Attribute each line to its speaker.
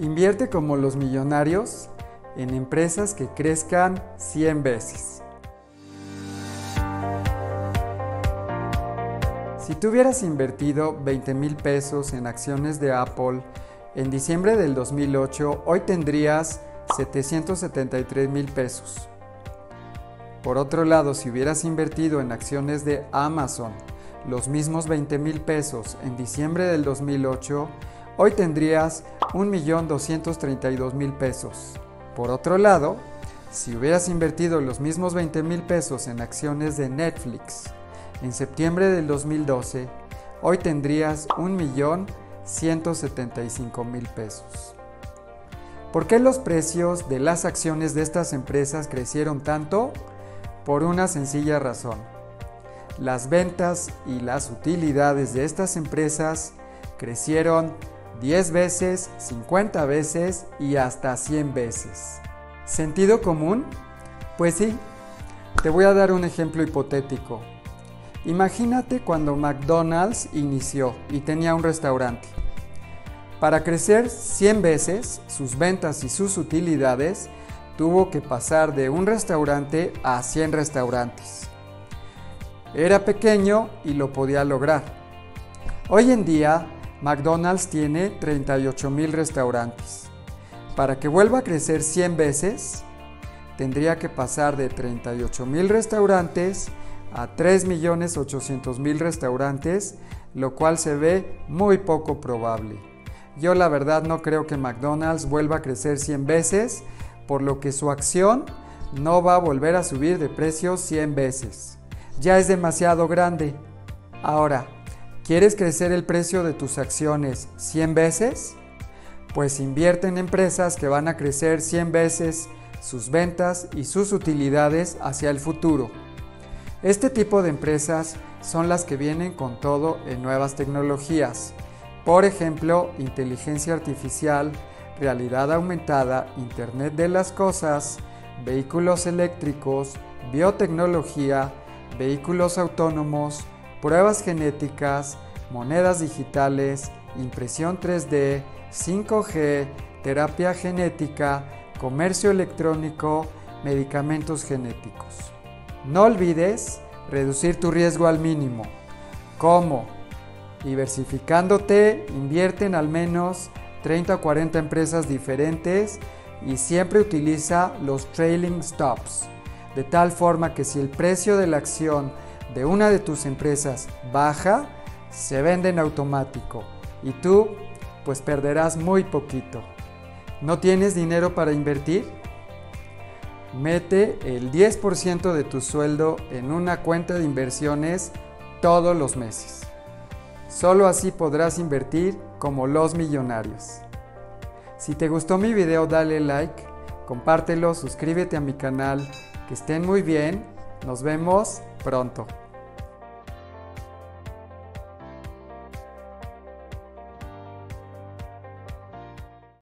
Speaker 1: Invierte como los millonarios en empresas que crezcan 100 veces. Si tú hubieras invertido 20 mil pesos en acciones de Apple en diciembre del 2008, hoy tendrías 773 mil pesos. Por otro lado, si hubieras invertido en acciones de Amazon los mismos 20 mil pesos en diciembre del 2008, hoy tendrías 1.232.000 pesos. Por otro lado, si hubieras invertido los mismos 20 mil pesos en acciones de Netflix en septiembre del 2012, hoy tendrías 1.175.000 pesos. ¿Por qué los precios de las acciones de estas empresas crecieron tanto? Por una sencilla razón. Las ventas y las utilidades de estas empresas crecieron 10 veces, 50 veces y hasta 100 veces. ¿Sentido común? Pues sí. Te voy a dar un ejemplo hipotético. Imagínate cuando McDonald's inició y tenía un restaurante. Para crecer 100 veces sus ventas y sus utilidades, tuvo que pasar de un restaurante a 100 restaurantes. Era pequeño y lo podía lograr. Hoy en día McDonald's tiene 38 mil restaurantes. Para que vuelva a crecer 100 veces, tendría que pasar de 38 mil restaurantes a 3.800.000 restaurantes, lo cual se ve muy poco probable. Yo la verdad no creo que McDonald's vuelva a crecer 100 veces, por lo que su acción no va a volver a subir de precio 100 veces. Ya es demasiado grande. Ahora, ¿Quieres crecer el precio de tus acciones 100 veces? Pues invierte en empresas que van a crecer 100 veces sus ventas y sus utilidades hacia el futuro. Este tipo de empresas son las que vienen con todo en nuevas tecnologías. Por ejemplo, inteligencia artificial, realidad aumentada, Internet de las Cosas, vehículos eléctricos, biotecnología, vehículos autónomos, pruebas genéticas, monedas digitales, impresión 3D, 5G, terapia genética, comercio electrónico, medicamentos genéticos. No olvides reducir tu riesgo al mínimo. ¿Cómo? Diversificándote, invierte en al menos 30 o 40 empresas diferentes y siempre utiliza los trailing stops, de tal forma que si el precio de la acción de una de tus empresas baja, se vende en automático y tú pues perderás muy poquito. ¿No tienes dinero para invertir? Mete el 10% de tu sueldo en una cuenta de inversiones todos los meses. Solo así podrás invertir como los millonarios. Si te gustó mi video dale like, compártelo, suscríbete a mi canal, que estén muy bien, nos vemos pronto.